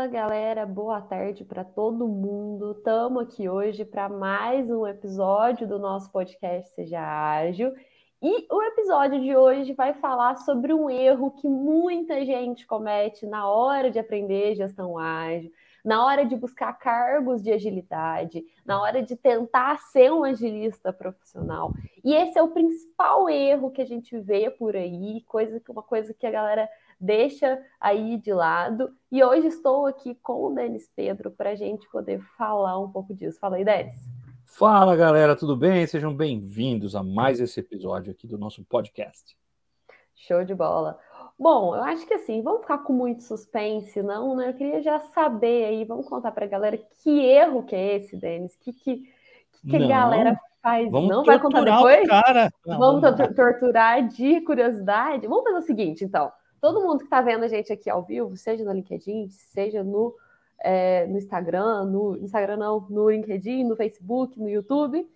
Fala galera, boa tarde para todo mundo. Estamos aqui hoje para mais um episódio do nosso podcast Seja Ágil. E o episódio de hoje vai falar sobre um erro que muita gente comete na hora de aprender gestão ágil, na hora de buscar cargos de agilidade, na hora de tentar ser um agilista profissional. E esse é o principal erro que a gente vê por aí, coisa uma coisa que a galera deixa aí de lado. E hoje estou aqui com o Denis Pedro para a gente poder falar um pouco disso. Fala aí, Denis. Fala galera, tudo bem? Sejam bem-vindos a mais esse episódio aqui do nosso podcast. Show de bola. Bom, eu acho que assim, vamos ficar com muito suspense, não, né? Eu queria já saber aí, vamos contar para a galera que erro que é esse, Denis? Que que, que a galera faz? Vamos não vai contar depois? Não, vamos, vamos torturar de curiosidade. Vamos fazer o seguinte, então. Todo mundo que está vendo a gente aqui ao vivo, seja no LinkedIn, seja no, é, no Instagram, no Instagram não, no LinkedIn, no Facebook, no YouTube,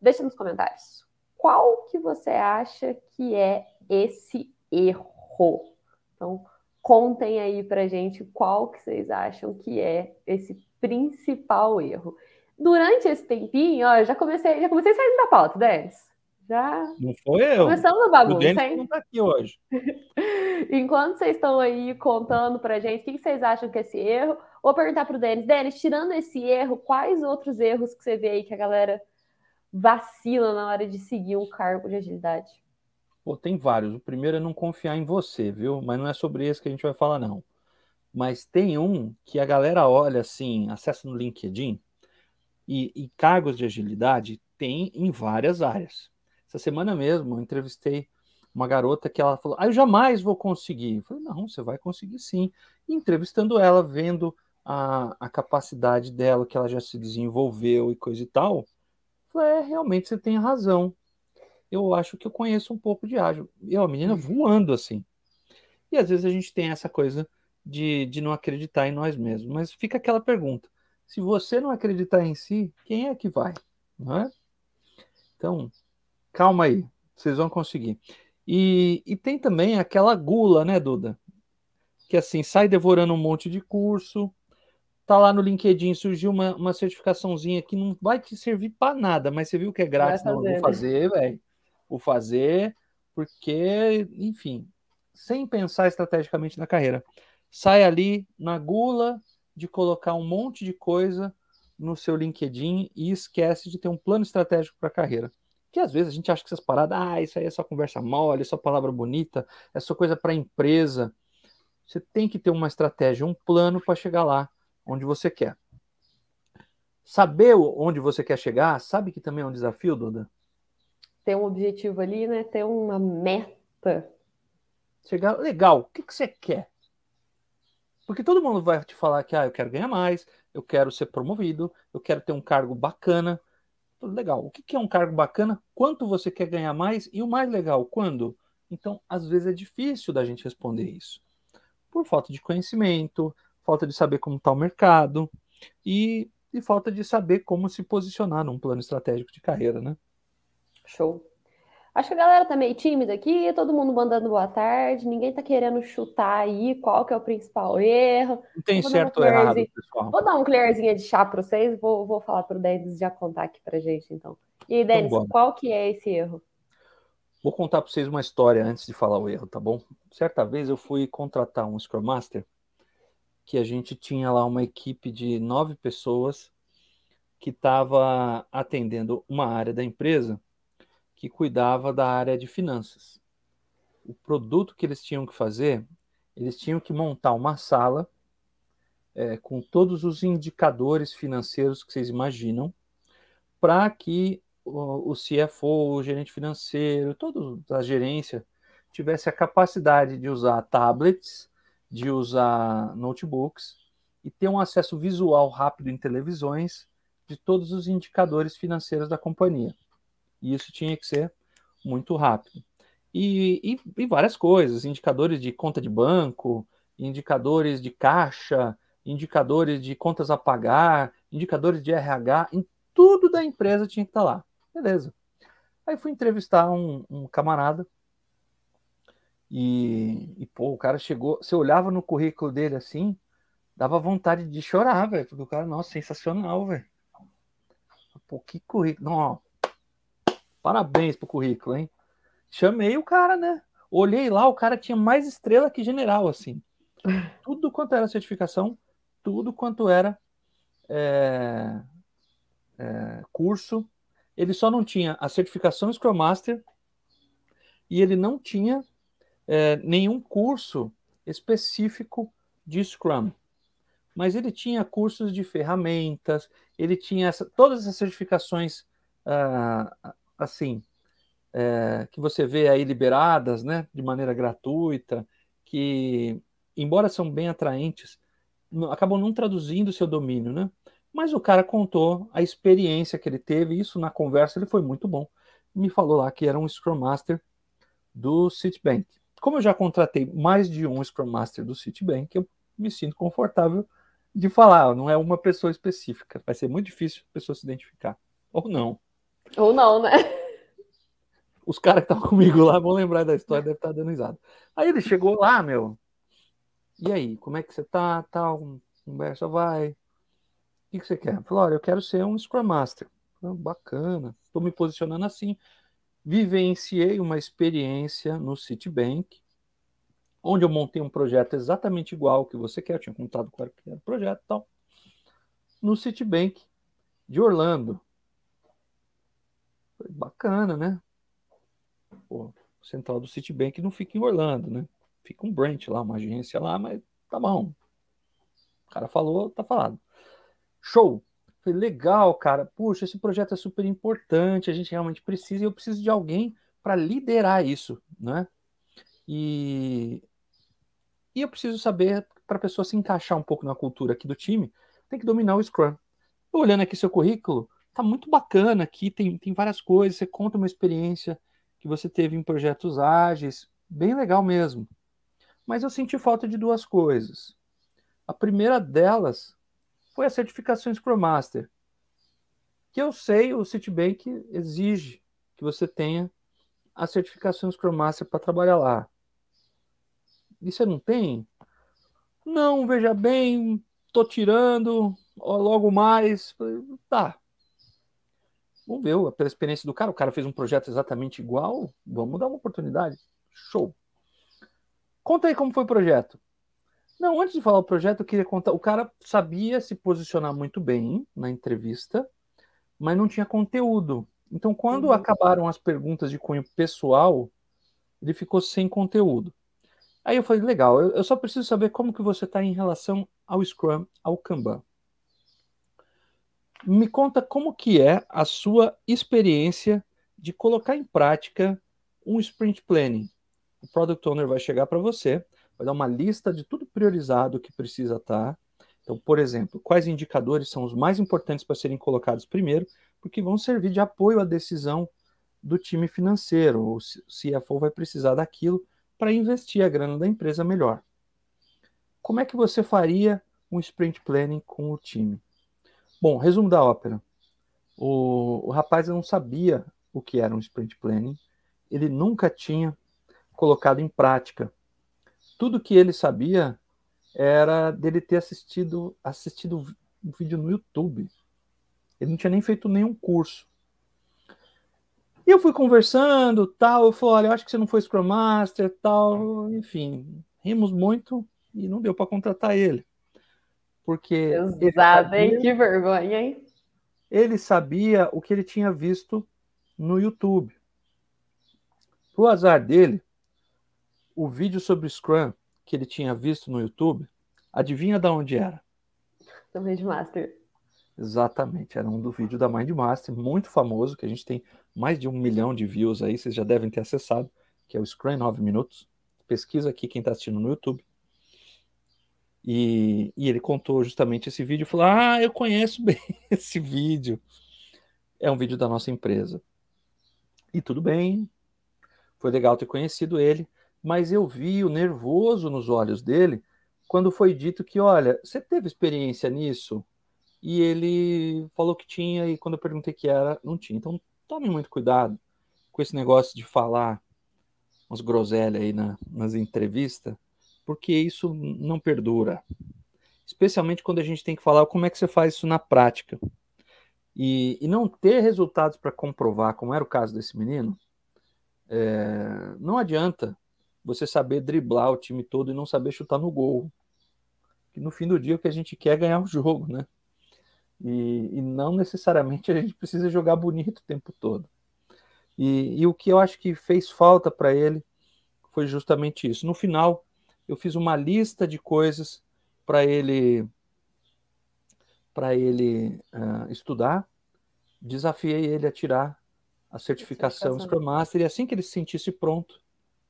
deixa nos comentários. Qual que você acha que é esse erro? Então, contem aí pra gente qual que vocês acham que é esse principal erro. Durante esse tempinho, ó, já comecei, já comecei saindo da pauta, Denis. Já. Não foi eu. Começamos a bagunça, hein? não tá aqui hoje. Enquanto vocês estão aí contando pra gente o que vocês acham que é esse erro, vou perguntar pro Denis. Denis, tirando esse erro, quais outros erros que você vê aí que a galera vacila na hora de seguir um cargo de agilidade? Pô, tem vários. O primeiro é não confiar em você, viu? Mas não é sobre esse que a gente vai falar, não. Mas tem um que a galera olha assim, acessa no LinkedIn, e, e cargos de agilidade tem em várias áreas. Essa semana mesmo, eu entrevistei uma garota que ela falou: Ah, eu jamais vou conseguir. Eu falei: Não, você vai conseguir sim. E entrevistando ela, vendo a, a capacidade dela, que ela já se desenvolveu e coisa e tal, falei: É, realmente você tem razão. Eu acho que eu conheço um pouco de ágil. E a menina uhum. voando assim. E às vezes a gente tem essa coisa de, de não acreditar em nós mesmos. Mas fica aquela pergunta: se você não acreditar em si, quem é que vai? Não é? Então, Calma aí, vocês vão conseguir. E, e tem também aquela gula, né, Duda? Que assim, sai devorando um monte de curso, tá lá no LinkedIn, surgiu uma, uma certificaçãozinha que não vai te servir para nada, mas você viu que é grátis, não, vou fazer, velho. Vou fazer, porque, enfim, sem pensar estrategicamente na carreira. Sai ali na gula de colocar um monte de coisa no seu LinkedIn e esquece de ter um plano estratégico para a carreira. Que às vezes a gente acha que essas paradas, ah, isso aí é só conversa mole, é só palavra bonita, é só coisa para empresa. Você tem que ter uma estratégia, um plano para chegar lá onde você quer. Saber onde você quer chegar, sabe que também é um desafio, Duda? Ter um objetivo ali, né? Ter uma meta. Chegar, legal, o que, que você quer? Porque todo mundo vai te falar que ah, eu quero ganhar mais, eu quero ser promovido, eu quero ter um cargo bacana, legal. O que é um cargo bacana? Quanto você quer ganhar mais? E o mais legal, quando? Então, às vezes é difícil da gente responder isso. Por falta de conhecimento, falta de saber como está o mercado e, e falta de saber como se posicionar num plano estratégico de carreira, né? Show. Acho que a galera tá meio tímida aqui, todo mundo mandando boa tarde, ninguém tá querendo chutar aí qual que é o principal erro. Não tem certo ou errado, pessoal. Vou dar um colherzinha de chá para vocês, vou, vou falar pro Denis já contar aqui pra gente, então. E aí, Denis, então, qual que é esse erro? Vou contar para vocês uma história antes de falar o erro, tá bom? Certa vez eu fui contratar um Scrum Master, que a gente tinha lá uma equipe de nove pessoas que estava atendendo uma área da empresa que cuidava da área de finanças. O produto que eles tinham que fazer, eles tinham que montar uma sala é, com todos os indicadores financeiros que vocês imaginam, para que o, o CFO, o gerente financeiro, toda a gerência tivesse a capacidade de usar tablets, de usar notebooks e ter um acesso visual rápido em televisões de todos os indicadores financeiros da companhia. E isso tinha que ser muito rápido. E, e, e, várias coisas, indicadores de conta de banco, indicadores de caixa, indicadores de contas a pagar, indicadores de RH, em tudo da empresa tinha que estar lá. Beleza. Aí fui entrevistar um, um camarada e, e, pô, o cara chegou, você olhava no currículo dele assim, dava vontade de chorar, velho, porque o cara, nossa, sensacional, velho. Pô, que currículo. Não, parabéns pro currículo, hein? Chamei o cara, né? Olhei lá, o cara tinha mais estrela que general, assim. Tudo quanto era certificação, tudo quanto era é, é, curso. Ele só não tinha a certificação Scrum Master e ele não tinha é, nenhum curso específico de Scrum. Mas ele tinha cursos de ferramentas, ele tinha essa, todas as certificações uh, assim é, que você vê aí liberadas, né, de maneira gratuita, que embora são bem atraentes, acabam não traduzindo seu domínio, né? Mas o cara contou a experiência que ele teve, isso na conversa ele foi muito bom. Me falou lá que era um Scrum Master do Citibank. Como eu já contratei mais de um Scrum Master do Citibank, eu me sinto confortável de falar, não é uma pessoa específica. Vai ser muito difícil a pessoa se identificar. Ou não. Ou não, né? Os caras que estavam comigo lá vão lembrar da história, deve estar dando risada. Aí ele chegou lá, meu. E aí, como é que você tá? Tal, conversa vai. O que, que você quer? Falou, olha, eu quero ser um Scrum Master. Falei, Bacana, estou me posicionando assim. Vivenciei uma experiência no Citibank, onde eu montei um projeto exatamente igual ao que você quer. Eu tinha contado qual era o projeto e tal. No Citibank de Orlando. Bacana, né? Pô, central do Citibank não fica em Orlando, né? Fica um branch lá, uma agência lá, mas tá bom. O cara falou, tá falado. Show! Foi legal, cara. Puxa, esse projeto é super importante, a gente realmente precisa, e eu preciso de alguém para liderar isso, né? E, e eu preciso saber, para a pessoa se encaixar um pouco na cultura aqui do time, tem que dominar o Scrum. Olhando aqui seu currículo, tá muito bacana aqui, tem, tem várias coisas, você conta uma experiência que você teve em projetos ágeis, bem legal mesmo. Mas eu senti falta de duas coisas. A primeira delas foi a certificação Scrum Master, que eu sei o Citibank exige que você tenha a certificação Scrum Master para trabalhar lá. E você não tem? Não, veja bem, tô tirando, logo mais. Tá. Vamos ver pela experiência do cara. O cara fez um projeto exatamente igual. Vamos dar uma oportunidade. Show. Conta aí como foi o projeto. Não, antes de falar o projeto, eu queria contar. O cara sabia se posicionar muito bem na entrevista, mas não tinha conteúdo. Então, quando uhum. acabaram as perguntas de cunho pessoal, ele ficou sem conteúdo. Aí eu falei, legal, eu, eu só preciso saber como que você está em relação ao Scrum, ao Kanban. Me conta como que é a sua experiência de colocar em prática um sprint planning o Product Owner vai chegar para você, vai dar uma lista de tudo priorizado que precisa estar. Tá. Então, por exemplo, quais indicadores são os mais importantes para serem colocados primeiro, porque vão servir de apoio à decisão do time financeiro. O CFO vai precisar daquilo para investir a grana da empresa melhor. Como é que você faria um sprint planning com o time? Bom, resumo da ópera. O, o rapaz não sabia o que era um sprint planning, ele nunca tinha colocado em prática. Tudo que ele sabia era dele ter assistido assistido um vídeo no YouTube. Ele não tinha nem feito nenhum curso. E eu fui conversando, tal, eu falei, olha, eu acho que você não foi Scrum Master, tal, enfim, rimos muito e não deu para contratar ele. Porque Exato, hein? Que vergonha, hein? Ele sabia o que ele tinha visto no YouTube. Pro azar dele, o vídeo sobre Scrum que ele tinha visto no YouTube, adivinha de onde era? Do Mindmaster. Exatamente, era um do vídeo da Mindmaster, muito famoso, que a gente tem mais de um milhão de views aí, vocês já devem ter acessado, que é o Scrum 9 Minutos. Pesquisa aqui quem está assistindo no YouTube. E, e, ele contou justamente esse vídeo e falou: Ah, eu conheço bem esse vídeo. É um vídeo da nossa empresa. E tudo bem, foi legal ter conhecido ele mas eu vi o nervoso nos olhos dele quando foi dito que, olha, você teve experiência nisso? E ele falou que tinha, e quando eu perguntei que era, não tinha. Então, tome muito cuidado com esse negócio de falar umas groselhas aí na, nas entrevistas, porque isso não perdura. especialmente quando a gente tem que falar como é que você faz isso na prática. E, e não ter resultados para comprovar, como era o caso desse menino, é, não adianta você saber driblar o time todo e não saber chutar no gol. Que no fim do dia o que a gente quer é ganhar o jogo, né? E, e não necessariamente a gente precisa jogar bonito o tempo todo. E, e o que eu acho que fez falta para ele foi justamente isso. No final, eu fiz uma lista de coisas para ele para ele uh, estudar, desafiei ele a tirar a certificação Scrum Master e assim que ele se sentisse pronto,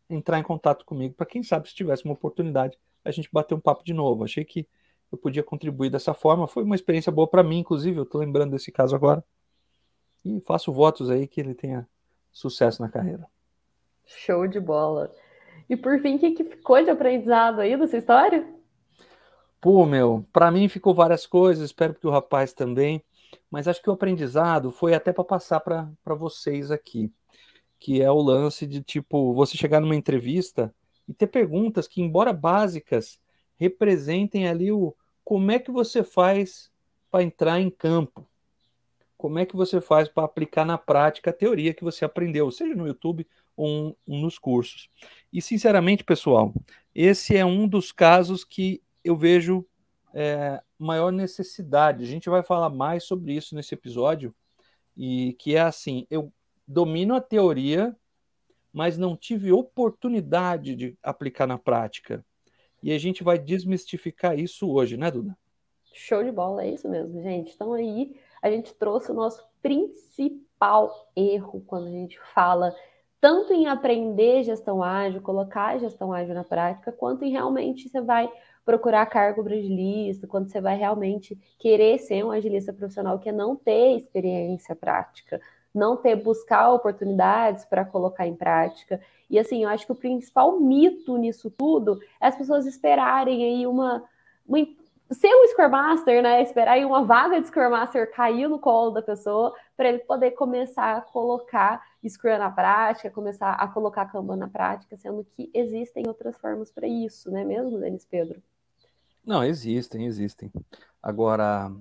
entrar em contato comigo para quem sabe se tivesse uma oportunidade a gente bater um papo de novo. Achei que eu podia contribuir dessa forma. Foi uma experiência boa para mim, inclusive. Eu estou lembrando desse caso agora. E faço votos aí que ele tenha sucesso na carreira. Show de bola. E por fim, o que, ficou de aprendizado aí dessa história? Pô, meu, para mim ficou várias coisas, espero que o rapaz também, mas acho que o aprendizado foi até para passar para vocês aqui, que é o lance de tipo, você chegar numa entrevista e ter perguntas que, embora básicas, representem ali o como é que você faz para entrar em campo, como é que você faz para aplicar na prática a teoria que você aprendeu, seja no YouTube ou um, um nos cursos. E, sinceramente, pessoal, esse é um dos casos que eu vejo é, maior necessidade. A gente vai falar mais sobre isso nesse episódio, e que é assim: eu domino a teoria, mas não tive oportunidade de aplicar na prática. E a gente vai desmistificar isso hoje, né, Duda? Show de bola, é isso mesmo, gente. Então aí a gente trouxe o nosso principal erro quando a gente fala tanto em aprender gestão ágil, colocar gestão ágil na prática, quanto em realmente você vai procurar cargo para agilista, quando você vai realmente querer ser um agilista profissional, que é não ter experiência prática, não ter buscar oportunidades para colocar em prática. E assim, eu acho que o principal mito nisso tudo é as pessoas esperarem aí uma, uma ser um Scrum Master, né? Esperar aí uma vaga de Scrum Master cair no colo da pessoa para ele poder começar a colocar Scrum na prática, começar a colocar Kanban na prática, sendo que existem outras formas para isso, né mesmo, Denis Pedro? Não, existem, existem. Agora,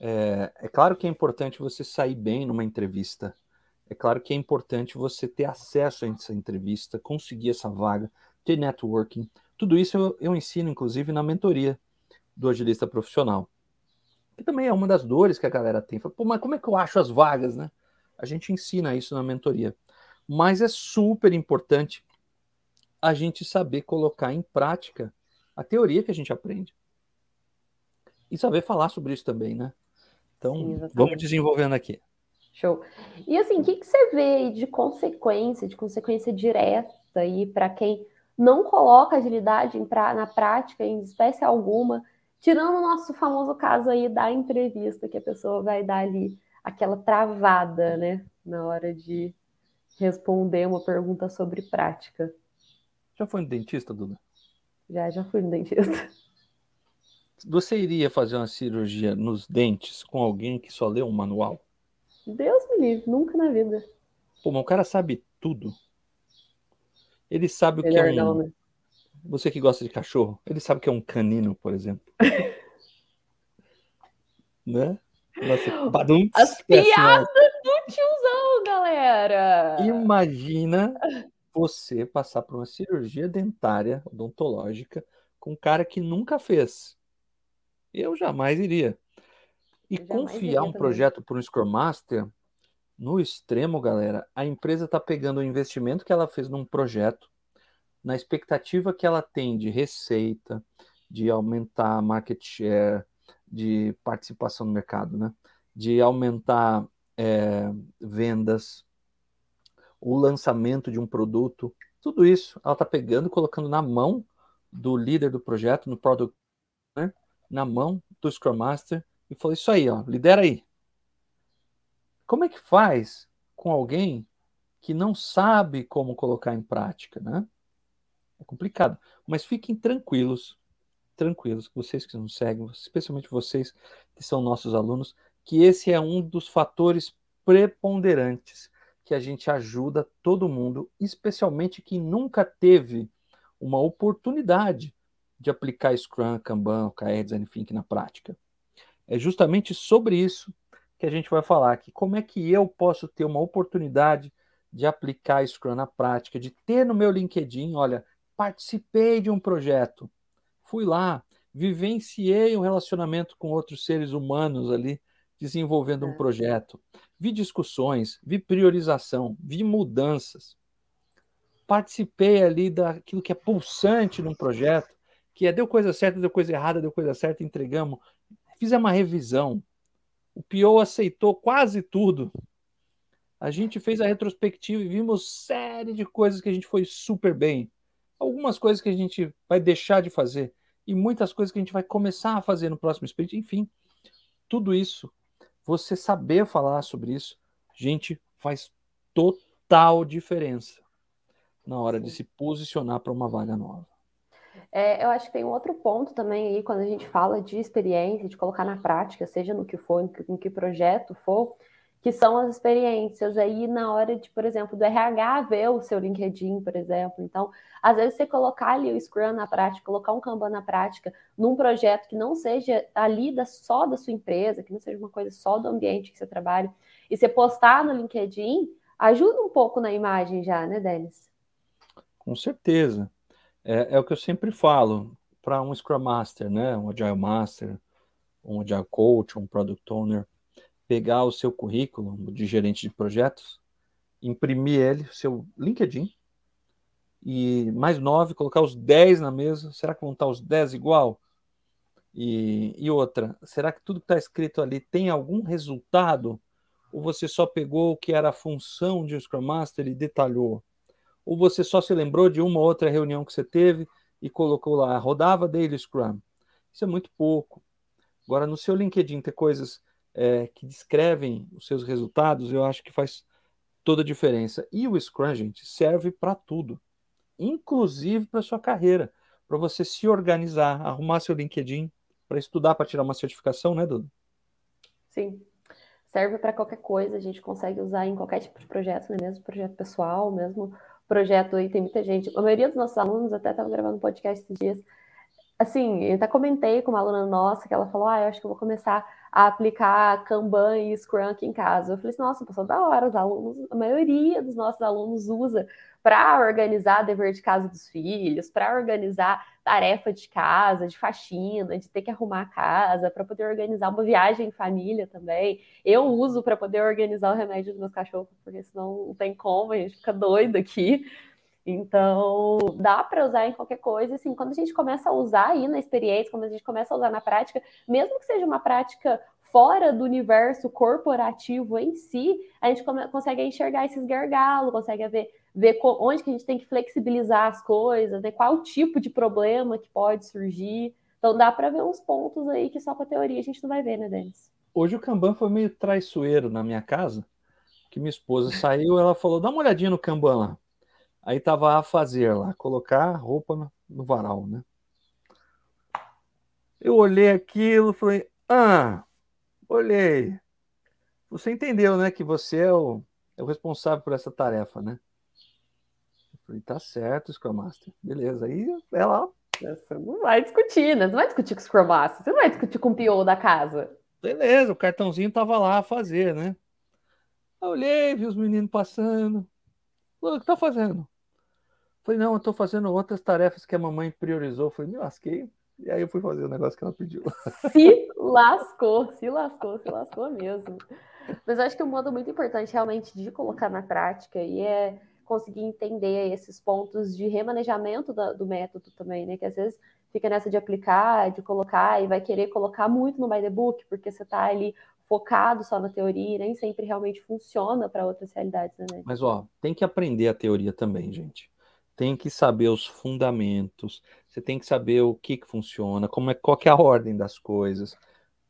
é, é claro que é importante você sair bem numa entrevista. É claro que é importante você ter acesso a essa entrevista, conseguir essa vaga, ter networking. Tudo isso eu, eu ensino, inclusive, na mentoria do agilista profissional. Que também é uma das dores que a galera tem. Fala, Pô, mas como é que eu acho as vagas, né? A gente ensina isso na mentoria. Mas é super importante a gente saber colocar em prática a teoria que a gente aprende. E saber falar sobre isso também, né? Então, Sim, vamos desenvolvendo aqui. Show. E assim, o que, que você vê de consequência, de consequência direta aí para quem não coloca agilidade em pra, na prática, em espécie alguma, Tirando o nosso famoso caso aí da entrevista, que a pessoa vai dar ali aquela travada, né, na hora de responder uma pergunta sobre prática. Já foi no dentista, Duda? Já, já fui no dentista. Você iria fazer uma cirurgia nos dentes com alguém que só lê um manual? Deus me livre, nunca na vida. Pô, mas o cara sabe tudo. Ele sabe Melhor o que é um, não, né? Você que gosta de cachorro, ele sabe que é um canino, por exemplo. né? Nossa, badum, As piadas do tiozão, galera! Imagina você passar por uma cirurgia dentária odontológica com um cara que nunca fez. Eu jamais iria. E jamais confiar iria um também. projeto para um Scrum Master, no extremo, galera, a empresa está pegando o investimento que ela fez num projeto, na expectativa que ela tem de receita, de aumentar market share, de participação no mercado, né? de aumentar é, vendas, o lançamento de um produto, tudo isso ela está pegando, colocando na mão do líder do projeto, no product, né? na mão do Scrum Master e falou isso aí, ó, lidera aí. Como é que faz com alguém que não sabe como colocar em prática, né? É complicado. Mas fiquem tranquilos, tranquilos, vocês que nos seguem, especialmente vocês que são nossos alunos, que esse é um dos fatores preponderantes que a gente ajuda todo mundo, especialmente quem nunca teve uma oportunidade de aplicar Scrum, Kanban, OKR, Design Thinking na prática? É justamente sobre isso que a gente vai falar aqui. Como é que eu posso ter uma oportunidade de aplicar Scrum na prática, de ter no meu LinkedIn, olha, participei de um projeto, fui lá, vivenciei um relacionamento com outros seres humanos ali, desenvolvendo um é. projeto, vi discussões, vi priorização, vi mudanças, participei ali daquilo que é pulsante num projeto, que é deu coisa certa, deu coisa errada, deu coisa certa, entregamos, fizemos uma revisão, o PO aceitou quase tudo, a gente fez a retrospectiva e vimos série de coisas que a gente foi super bem. Algumas coisas que a gente vai deixar de fazer e muitas coisas que a gente vai começar a fazer no próximo sprint. Enfim, tudo isso, você saber falar sobre isso, gente, faz total diferença na hora de se posicionar para uma vaga nova. É, eu acho que tem um outro ponto também aí, quando a gente fala de experiência, de colocar na prática, seja no que for, em que, em que projeto for, que são as experiências aí na hora de, por exemplo, do RH ver o seu LinkedIn, por exemplo. Então, às vezes você colocar ali o Scrum na prática, colocar um Kanban na prática, num projeto que não seja ali da, só da sua empresa, que não seja uma coisa só do ambiente que você trabalha, e você postar no LinkedIn, ajuda um pouco na imagem já, né, Denis? Com certeza. É, é o que eu sempre falo para um Scrum Master, né, um Agile Master, um Agile Coach, um Product Owner, pegar o seu currículo de gerente de projetos, imprimir ele, seu LinkedIn, e mais nove, colocar os 10 na mesa. Será que vão estar os 10 igual? E, e outra, será que tudo que está escrito ali tem algum resultado? Ou você só pegou o que era a função de um Scrum Master e detalhou? Ou você só se lembrou de uma outra reunião que você teve e colocou lá, rodava Daily Scrum? Isso é muito pouco. Agora, no seu LinkedIn ter coisas é, que descrevem os seus resultados, eu acho que faz toda a diferença. E o Scrum, gente, serve para tudo, inclusive para sua carreira, para você se organizar, arrumar seu LinkedIn, para estudar, para tirar uma certificação, né, Dudu? Sim. Serve para qualquer coisa, a gente consegue usar em qualquer tipo de projeto, né? mesmo projeto pessoal, mesmo projeto aí, tem muita gente. A maioria dos nossos alunos, até estava gravando podcast esses dias, assim, eu até comentei com uma aluna nossa que ela falou: Ah, eu acho que eu vou começar a aplicar Kanban e Scrum aqui em casa. Eu falei assim, nossa, pessoal, da hora, os alunos, a maioria dos nossos alunos usa para organizar dever de casa dos filhos, para organizar tarefa de casa, de faxina, de ter que arrumar a casa, para poder organizar uma viagem em família também. Eu uso para poder organizar o remédio dos meus cachorros, porque senão não tem como, a gente fica doido aqui. Então, dá para usar em qualquer coisa. Assim, quando a gente começa a usar aí na experiência, quando a gente começa a usar na prática, mesmo que seja uma prática fora do universo corporativo em si, a gente consegue enxergar esses gargalos, consegue ver, ver onde que a gente tem que flexibilizar as coisas, né? qual tipo de problema que pode surgir. Então, dá para ver uns pontos aí que só com a teoria a gente não vai ver, né, Denis? Hoje o Kanban foi meio traiçoeiro na minha casa, que minha esposa saiu, ela falou, dá uma olhadinha no Kanban lá. Aí tava a fazer lá, colocar roupa no, varal, né? Eu olhei aquilo, falei, ah, olhei. Você entendeu, né, que você é o, é o responsável por essa tarefa, né? Eu falei, tá certo, Scrum Master. Beleza. Aí ela. Você não vai discutir, né? Você não vai discutir com o Scrum Master, você não vai discutir com o PO da casa. Beleza, o cartãozinho tava lá a fazer, né? Eu olhei, vi os meninos passando. O que tá fazendo? Falei, não, eu tô fazendo outras tarefas que a mamãe priorizou. Falei, me lasquei. E aí eu fui fazer o negócio que ela pediu. Se lascou, se lascou, se lascou mesmo. Mas eu acho que um modo muito importante realmente de colocar na prática e é conseguir entender esses pontos de remanejamento do, do método também, né? Que às vezes fica nessa de aplicar, de colocar e vai querer colocar muito no by the book, porque você está ali focado só na teoria, nem sempre realmente funciona para outras realidades, né? Mas ó, tem que aprender a teoria também, gente tem que saber os fundamentos, você tem que saber o que, que funciona, como é, qual é a ordem das coisas,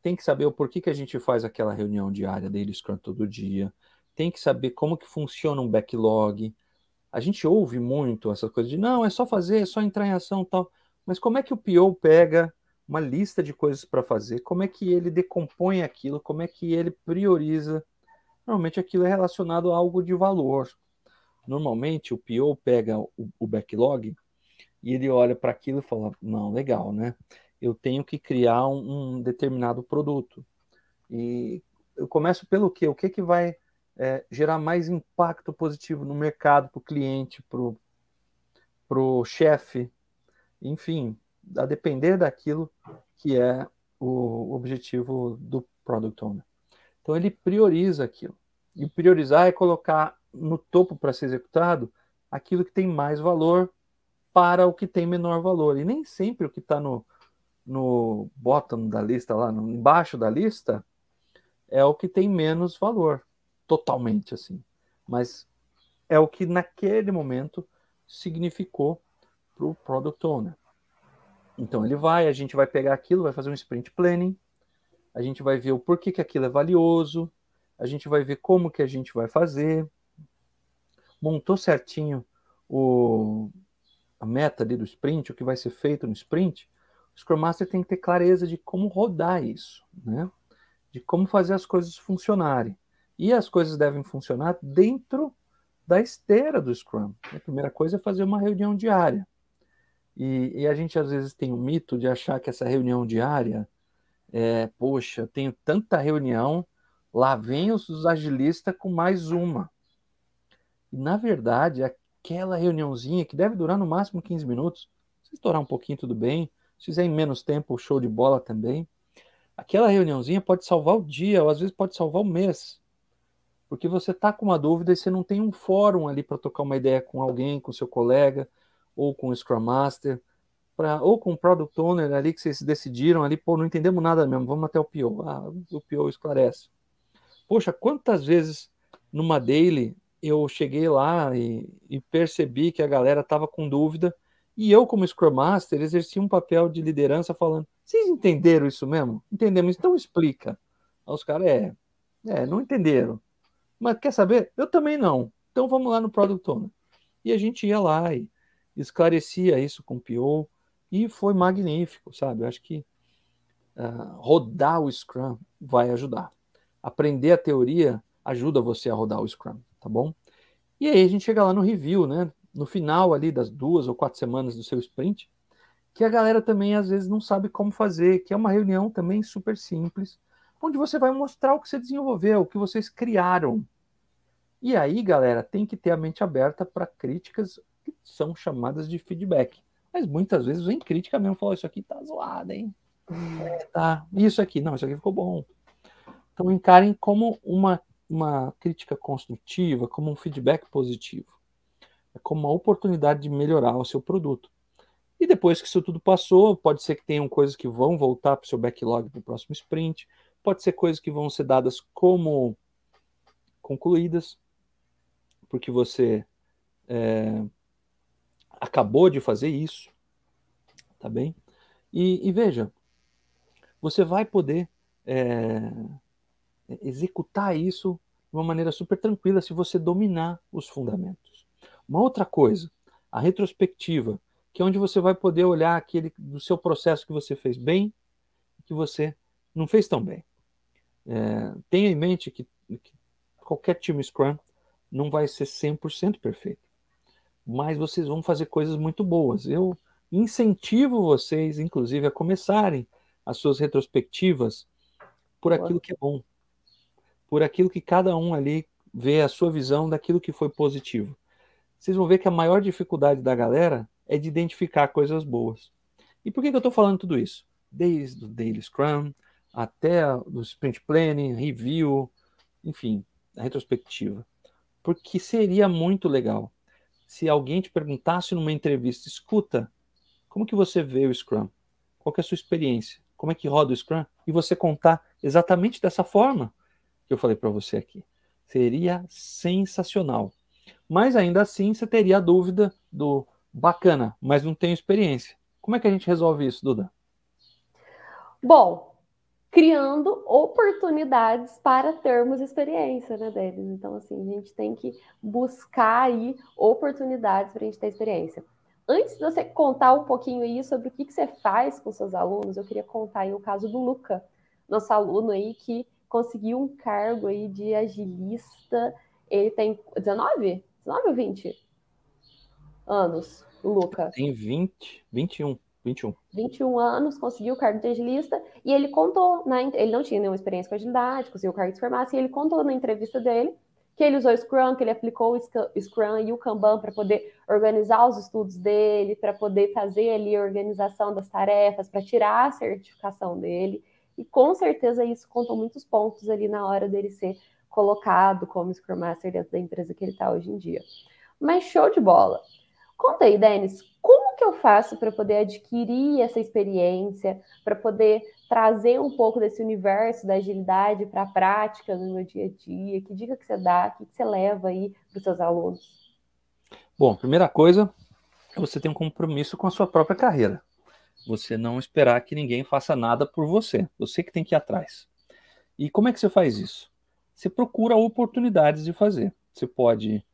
tem que saber o porquê que a gente faz aquela reunião diária dele Scrum todo dia, tem que saber como que funciona um backlog. A gente ouve muito essa coisa de não, é só fazer, é só entrar em ação tal. Mas como é que o PO pega uma lista de coisas para fazer? Como é que ele decompõe aquilo? Como é que ele prioriza? Normalmente aquilo é relacionado a algo de valor. Normalmente o PO pega o, o backlog e ele olha para aquilo e fala: não, legal, né? Eu tenho que criar um, um determinado produto. E eu começo pelo quê? O que, que vai é, gerar mais impacto positivo no mercado, para o cliente, para o chefe, enfim, a depender daquilo que é o objetivo do Product Owner. Então ele prioriza aquilo. E priorizar é colocar no topo para ser executado aquilo que tem mais valor para o que tem menor valor. E nem sempre o que está no, no bottom da lista, lá no, embaixo da lista, é o que tem menos valor, totalmente assim. Mas é o que naquele momento significou para o product owner. Então ele vai, a gente vai pegar aquilo, vai fazer um sprint planning, a gente vai ver o porquê que aquilo é valioso, a gente vai ver como que a gente vai fazer, montou certinho o, a meta ali do sprint, o que vai ser feito no sprint, o Scrum Master tem que ter clareza de como rodar isso, né? De como fazer as coisas funcionarem. E as coisas devem funcionar dentro da esteira do Scrum. A primeira coisa é fazer uma reunião diária. E, e, a gente às vezes tem o mito de achar que essa reunião diária é, poxa, tenho tanta reunião, lá vem os agilistas com mais uma. E na verdade, aquela reuniãozinha que deve durar no máximo 15 minutos, se estourar um pouquinho, tudo bem. Se fizer em menos tempo, show de bola também. Aquela reuniãozinha pode salvar o dia, ou às vezes pode salvar o mês. Porque você está com uma dúvida e você não tem um fórum ali para tocar uma ideia com alguém, com seu colega, ou com o Scrum Master, pra, ou com o Product Owner ali que vocês decidiram ali, pô, não entendemos nada mesmo, vamos até o PO. Ah, o PO esclarece. Poxa, quantas vezes numa daily eu cheguei lá e, e percebi que a galera estava com dúvida e eu, como Scrum Master, exerci um papel de liderança falando: vocês entenderam isso mesmo? Entendemos, então explica. Aí os caras, é, é, não entenderam. Mas quer saber? Eu também não. Então vamos lá no Product Owner. E a gente ia lá e esclarecia isso com o PO e foi magnífico, sabe? Eu acho que uh, rodar o Scrum vai ajudar. Aprender a teoria ajuda você a rodar o Scrum, tá bom? E aí a gente chega lá no review, né? No final ali das duas ou quatro semanas do seu sprint, que a galera também às vezes não sabe como fazer, que é uma reunião também super simples, onde você vai mostrar o que você desenvolveu, o que vocês criaram. E aí, galera, tem que ter a mente aberta para críticas que são chamadas de feedback. Mas muitas vezes vem crítica mesmo, falou, isso aqui tá zoado, hein? É, tá, isso aqui, não, isso aqui ficou bom. Então encarem como uma, uma crítica construtiva, como um feedback positivo. É como uma oportunidade de melhorar o seu produto. E depois que isso tudo passou, pode ser que tenham coisas que vão voltar para o seu backlog para o próximo sprint, pode ser coisas que vão ser dadas como concluídas, porque você é, acabou de fazer isso, tá bem? E, e veja, você vai poder é, executar isso de uma maneira super tranquila se você dominar os fundamentos. Uma outra coisa, a retrospectiva, que é onde você vai poder olhar aquele do seu processo que você fez bem e que você não fez tão bem. É, tenha em mente que, que qualquer time Scrum não vai ser 100% perfeito mas vocês vão fazer coisas muito boas. Eu incentivo vocês, inclusive, a começarem as suas retrospectivas por aquilo que é bom, por aquilo que cada um ali vê a sua visão daquilo que foi positivo. Vocês vão ver que a maior dificuldade da galera é de identificar coisas boas. E por que, que eu estou falando tudo isso? Desde o Daily Scrum até o Sprint Planning, Review, enfim, a retrospectiva. Porque seria muito legal se alguém te perguntasse numa entrevista, escuta, como que você vê o Scrum? Qual é a sua experiência? Como é que roda o Scrum? E você contar exatamente dessa forma que eu falei para você aqui. Seria sensacional. Mas ainda assim você teria a dúvida do bacana, mas não tenho experiência. Como é que a gente resolve isso, Duda? Bom, criando oportunidades para termos experiência né, deles. Então, assim, a gente tem que buscar aí oportunidades para a gente ter experiência. Antes de você contar um pouquinho aí sobre o que, que você faz com seus alunos, eu queria contar aí o caso do Luca, nosso aluno aí que conseguiu um cargo aí de agilista. Ele tem 19? 19 ou 20? anos, Luca? Tem 20, 21. 21. 21 anos, conseguiu o cargo de agilista e ele contou, na, ele não tinha nenhuma experiência com agilidade, conseguiu o cargo de farmácia, e ele contou na entrevista dele que ele usou o Scrum, que ele aplicou o Scrum e o Kanban para poder organizar os estudos dele, para poder fazer ali a organização das tarefas, para tirar a certificação dele. E com certeza isso contou muitos pontos ali na hora dele ser colocado como Scrum Master dentro da empresa que ele está hoje em dia. Mas show de bola! Conta aí, Denis, como que eu faço para poder adquirir essa experiência, para poder trazer um pouco desse universo da agilidade para a prática no meu dia a dia? Que dica que você dá, que, que você leva aí para os seus alunos? Bom, primeira coisa, você tem um compromisso com a sua própria carreira. Você não esperar que ninguém faça nada por você. Você que tem que ir atrás. E como é que você faz isso? Você procura oportunidades de fazer. Você pode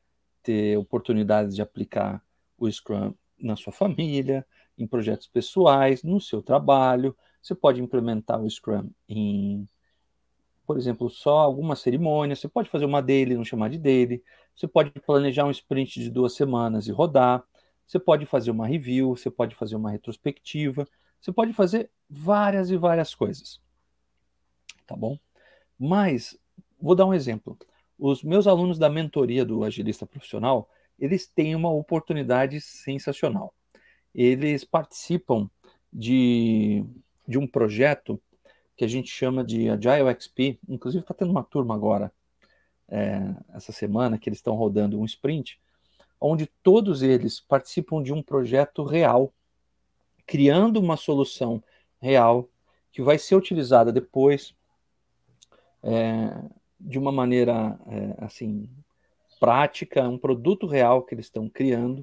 ter oportunidades de aplicar o Scrum na sua família, em projetos pessoais, no seu trabalho. Você pode implementar o Scrum em, por exemplo, só alguma cerimônia. Você pode fazer uma daily, não chamar de daily. Você pode planejar um sprint de duas semanas e rodar. Você pode fazer uma review, você pode fazer uma retrospectiva, você pode fazer várias e várias coisas. Tá bom? Mas, vou dar um exemplo. Os meus alunos da mentoria do Agilista Profissional, eles têm uma oportunidade sensacional. Eles participam de, de um projeto que a gente chama de Agile XP, inclusive está tendo uma turma agora, é, essa semana, que eles estão rodando um sprint, onde todos eles participam de um projeto real, criando uma solução real que vai ser utilizada depois é, de uma maneira é, assim prática, um produto real que eles estão criando,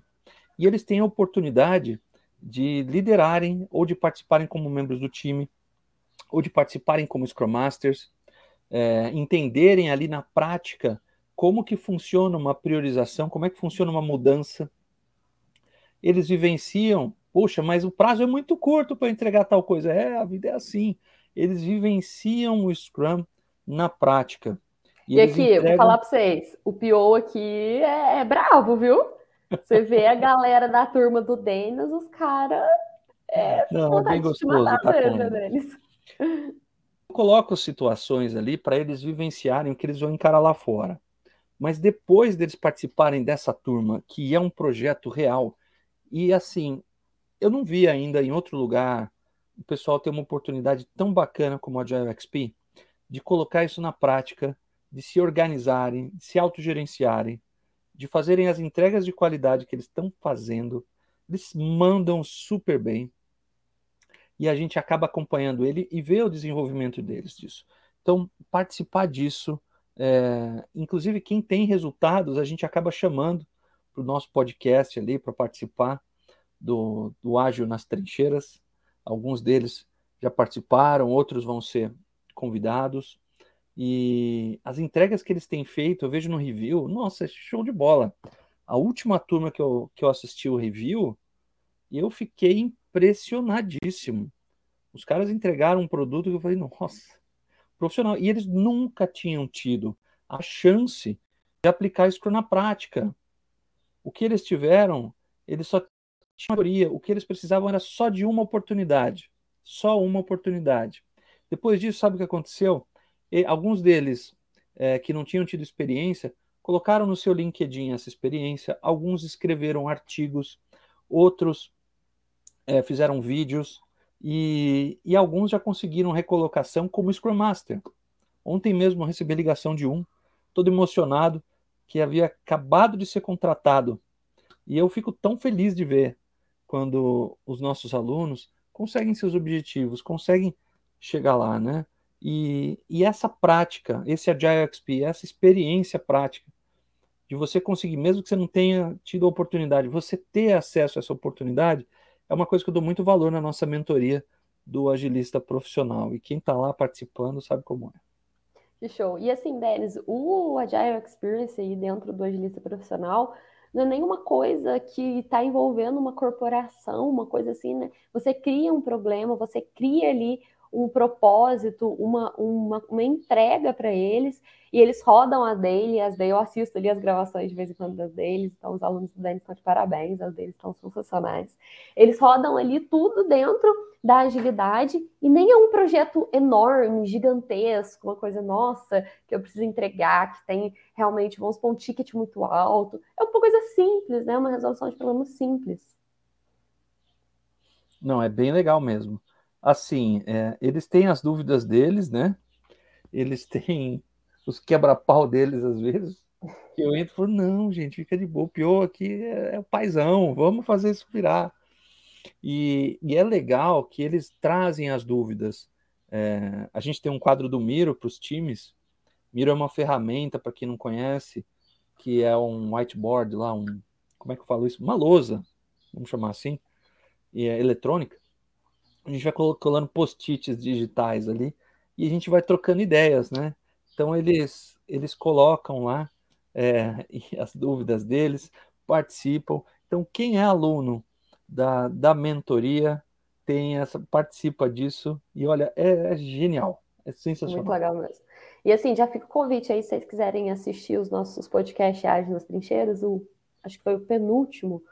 e eles têm a oportunidade de liderarem ou de participarem como membros do time, ou de participarem como Scrum Masters, é, entenderem ali na prática como que funciona uma priorização, como é que funciona uma mudança. Eles vivenciam, poxa, mas o prazo é muito curto para entregar tal coisa. É, a vida é assim. Eles vivenciam o Scrum na prática. E, e aqui, entregam... vou falar para vocês, o Pio aqui é, é, bravo, viu? Você vê a galera da turma do Denis, os caras. É, Não, é bem gostoso. Tá deles. Eu coloco situações ali para eles vivenciarem o que eles vão encarar lá fora. Mas depois deles participarem dessa turma, que é um projeto real, e assim, eu não vi ainda em outro lugar o pessoal ter uma oportunidade tão bacana como a Agile XP de colocar isso na prática de se organizarem, de se autogerenciarem, de fazerem as entregas de qualidade que eles estão fazendo. Eles mandam super bem. E a gente acaba acompanhando ele e vê o desenvolvimento deles disso. Então, participar disso, é, inclusive quem tem resultados, a gente acaba chamando para o nosso podcast ali para participar do, do Ágil nas Trincheiras. Alguns deles já participaram, outros vão ser convidados. E as entregas que eles têm feito, eu vejo no review, nossa, é show de bola. A última turma que eu, que eu assisti o review, eu fiquei impressionadíssimo. Os caras entregaram um produto que eu falei, nossa, profissional. E eles nunca tinham tido a chance de aplicar isso na prática. O que eles tiveram, eles só tinham teoria. O que eles precisavam era só de uma oportunidade. Só uma oportunidade. Depois disso, sabe o que aconteceu? E alguns deles é, que não tinham tido experiência colocaram no seu LinkedIn essa experiência, alguns escreveram artigos, outros é, fizeram vídeos e, e, alguns já conseguiram recolocação como Scrum Master. Ontem mesmo recebi ligação de um, todo emocionado, que havia acabado de ser contratado. E eu fico tão feliz de ver quando os nossos alunos conseguem seus objetivos, conseguem chegar lá, né? E, e essa prática, esse Agile XP, essa experiência prática, de você conseguir, mesmo que você não tenha tido a oportunidade, você ter acesso a essa oportunidade, é uma coisa que eu dou muito valor na nossa mentoria do agilista profissional. E quem está lá participando sabe como é. Que show. E assim, Denis, o Agile Experience aí dentro do agilista profissional não é nenhuma coisa que está envolvendo uma corporação, uma coisa assim, né? Você cria um problema, você cria ali um propósito, uma, uma, uma entrega para eles, e eles rodam a daily, as daily, eu assisto ali as gravações de vez em quando das deles, então os alunos do Denis estão de parabéns, as deles estão sensacionais. Eles rodam ali tudo dentro da agilidade, e nem é um projeto enorme, gigantesco, uma coisa nossa, que eu preciso entregar, que tem realmente, vamos supor, um ticket muito alto. É uma coisa simples, né? Uma resolução de problemas simples. Não, é bem legal mesmo. Assim, é, eles têm as dúvidas deles, né? Eles têm os quebra-pau deles às vezes. Eu entro e falo, não, gente, fica de boa. O pior aqui é, é o paizão, vamos fazer isso virar. E, e é legal que eles trazem as dúvidas. É, a gente tem um quadro do Miro para os times. Miro é uma ferramenta, para quem não conhece, que é um whiteboard lá, um. Como é que eu falo isso? Uma lousa, vamos chamar assim, e é eletrônica. A gente vai colando post-its digitais ali e a gente vai trocando ideias, né? Então eles, eles colocam lá é, as dúvidas deles, participam. Então, quem é aluno da, da mentoria tem essa, participa disso e olha, é, é genial, é sensacional. Muito legal mesmo. E assim, já fica o convite aí, se vocês quiserem assistir os nossos podcasts Ágil nas Trincheiras, o, acho que foi o penúltimo,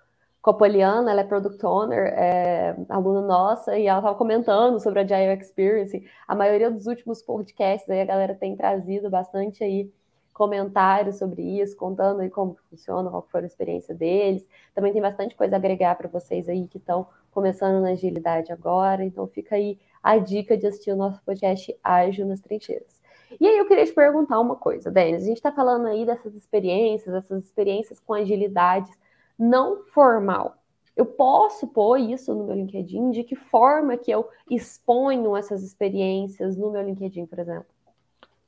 com a Poliana, ela é product owner, é aluna nossa, e ela estava comentando sobre a Agile Experience. A maioria dos últimos podcasts aí a galera tem trazido bastante aí comentários sobre isso, contando aí como funciona, qual foi a experiência deles. Também tem bastante coisa a agregar para vocês aí que estão começando na agilidade agora. Então fica aí a dica de assistir o nosso podcast Ágil nas Trincheiras. E aí eu queria te perguntar uma coisa, Denis. A gente está falando aí dessas experiências, essas experiências com agilidades não formal. Eu posso pôr isso no meu LinkedIn? De que forma que eu exponho essas experiências no meu LinkedIn, por exemplo?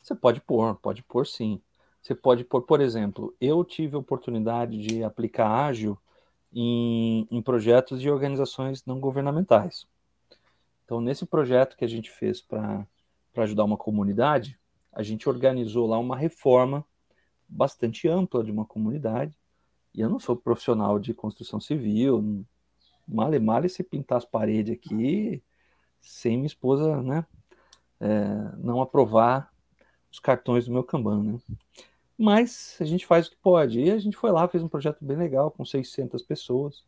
Você pode pôr, pode pôr sim. Você pode pôr, por exemplo, eu tive a oportunidade de aplicar ágil em, em projetos de organizações não governamentais. Então, nesse projeto que a gente fez para ajudar uma comunidade, a gente organizou lá uma reforma bastante ampla de uma comunidade e eu não sou profissional de construção civil, male male se pintar as paredes aqui, sem minha esposa, né, é, não aprovar os cartões do meu Kanban, né. Mas a gente faz o que pode. E a gente foi lá, fez um projeto bem legal, com 600 pessoas.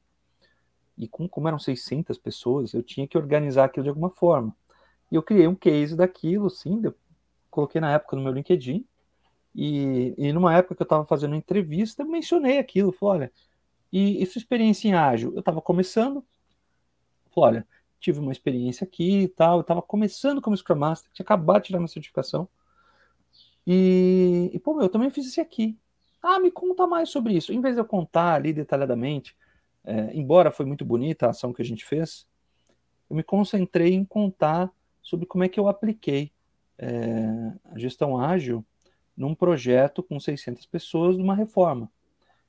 E com, como eram 600 pessoas, eu tinha que organizar aquilo de alguma forma. E eu criei um case daquilo, sim, coloquei na época no meu LinkedIn, e, e numa época que eu estava fazendo entrevista, eu mencionei aquilo. Falei, olha, e, e sua experiência em ágil? Eu estava começando. Falei, olha, tive uma experiência aqui e tal. Eu estava começando como Scrum Master, tinha acabado de tirar minha certificação. E, e, pô, meu, eu também fiz isso aqui. Ah, me conta mais sobre isso. Em vez de eu contar ali detalhadamente, é, embora foi muito bonita a ação que a gente fez, eu me concentrei em contar sobre como é que eu apliquei é, a gestão ágil num projeto com 600 pessoas numa reforma.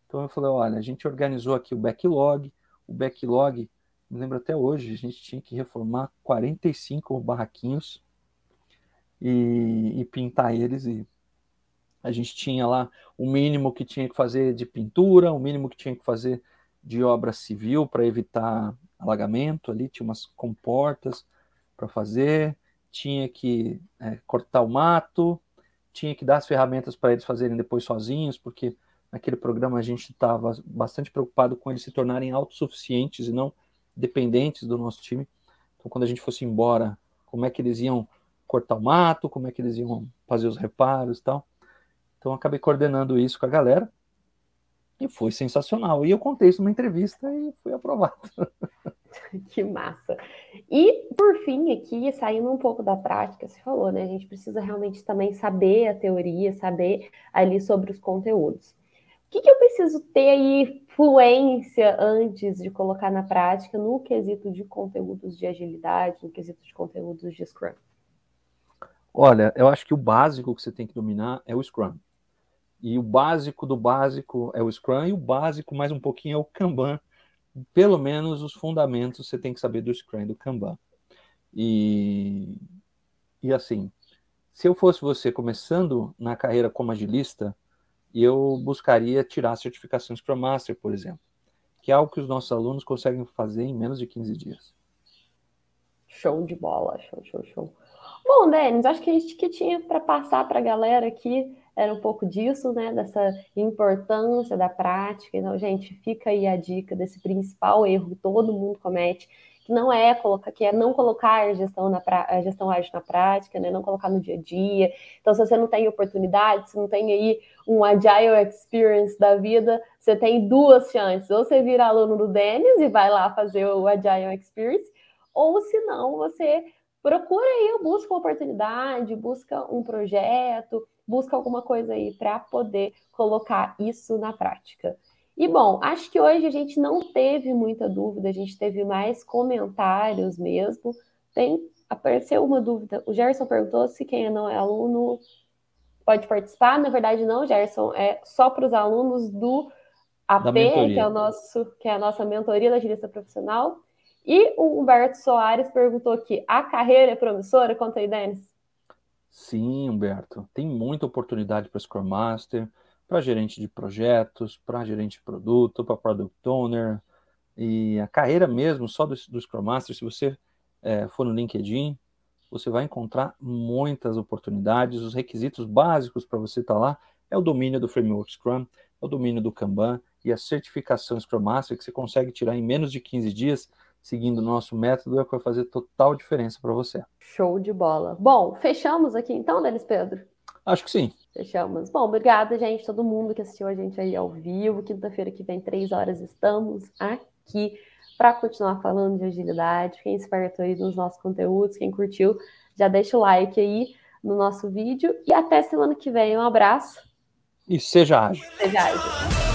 Então eu falei, olha, a gente organizou aqui o backlog, o backlog, me lembro até hoje, a gente tinha que reformar 45 barraquinhos e, e pintar eles. E a gente tinha lá o mínimo que tinha que fazer de pintura, o mínimo que tinha que fazer de obra civil para evitar alagamento. Ali, tinha umas comportas para fazer, tinha que é, cortar o mato, tinha que dar as ferramentas para eles fazerem depois sozinhos, porque naquele programa a gente estava bastante preocupado com eles se tornarem autossuficientes e não dependentes do nosso time. Então, quando a gente fosse embora, como é que eles iam cortar o mato, como é que eles iam fazer os reparos e tal. Então, acabei coordenando isso com a galera e foi sensacional. E eu contei isso numa entrevista e fui aprovado. Que massa. E, por fim, aqui, saindo um pouco da prática, você falou, né? A gente precisa realmente também saber a teoria, saber ali sobre os conteúdos. O que, que eu preciso ter aí fluência antes de colocar na prática no quesito de conteúdos de agilidade, no quesito de conteúdos de Scrum? Olha, eu acho que o básico que você tem que dominar é o Scrum. E o básico do básico é o Scrum, e o básico mais um pouquinho é o Kanban, pelo menos os fundamentos você tem que saber do Scrum e do Kanban. E, e assim, se eu fosse você começando na carreira como agilista, eu buscaria tirar a certificação Scrum Master, por exemplo, que é algo que os nossos alunos conseguem fazer em menos de 15 dias. Show de bola, show, show, show. Bom, Denis, acho que a gente que tinha para passar para a galera aqui era um pouco disso, né? Dessa importância da prática. Então, gente, fica aí a dica desse principal erro que todo mundo comete, que não é colocar, que é não colocar a gestão, na pra, a gestão ágil na prática, né? Não colocar no dia a dia. Então, se você não tem oportunidade, se não tem aí um agile experience da vida, você tem duas chances. Ou você vira aluno do Denis e vai lá fazer o agile experience, ou se não, você procura aí, busca uma oportunidade, busca um projeto, busca alguma coisa aí para poder colocar isso na prática. E bom, acho que hoje a gente não teve muita dúvida, a gente teve mais comentários mesmo. Tem apareceu uma dúvida. O Gerson perguntou se quem não é aluno pode participar. Na verdade, não, Gerson, é só para os alunos do AP, que é, o nosso, que é a nossa mentoria da agilista profissional. E o Humberto Soares perguntou aqui: a carreira é promissora? Conta aí, Denis. Sim, Humberto. Tem muita oportunidade para Scrum Master para gerente de projetos, para gerente de produto, para product owner. E a carreira mesmo, só do, do Scrum Master, se você é, for no LinkedIn, você vai encontrar muitas oportunidades. Os requisitos básicos para você estar tá lá é o domínio do Framework Scrum, é o domínio do Kanban e a certificação Scrum Master, que você consegue tirar em menos de 15 dias, seguindo o nosso método, é que vai fazer total diferença para você. Show de bola. Bom, fechamos aqui então, Denis Pedro? Acho que sim. Fechamos. Bom, obrigada, gente, todo mundo que assistiu a gente aí ao vivo. Quinta-feira que vem, três horas, estamos aqui para continuar falando de agilidade. Quem esperto aí nos nossos conteúdos, quem curtiu, já deixa o like aí no nosso vídeo. E até semana que vem. Um abraço. E seja ágil. Seja ágil.